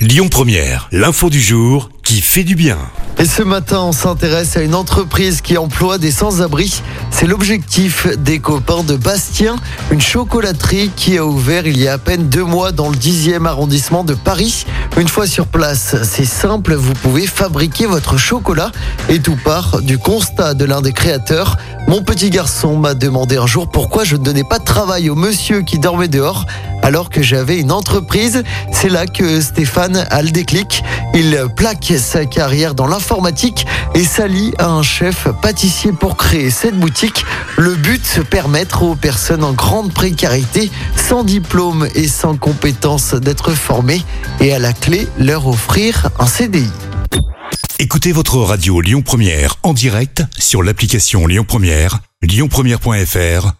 Lyon Première, l'info du jour qui fait du bien. Et ce matin, on s'intéresse à une entreprise qui emploie des sans-abri. C'est l'objectif des copains de Bastien, une chocolaterie qui a ouvert il y a à peine deux mois dans le 10e arrondissement de Paris. Une fois sur place, c'est simple, vous pouvez fabriquer votre chocolat et tout part du constat de l'un des créateurs. Mon petit garçon m'a demandé un jour pourquoi je ne donnais pas de travail au monsieur qui dormait dehors alors que j'avais une entreprise. C'est là que Stéphane a le déclic. Il plaque sa carrière dans l'informatique et s'allie à un chef pâtissier pour créer cette boutique. Le but, se permettre aux personnes en grande précarité, sans diplôme et sans compétences d'être formées et à la clé, leur offrir un CDI. Écoutez votre radio Lyon Première en direct sur l'application Lyon Première, lyonpremière.fr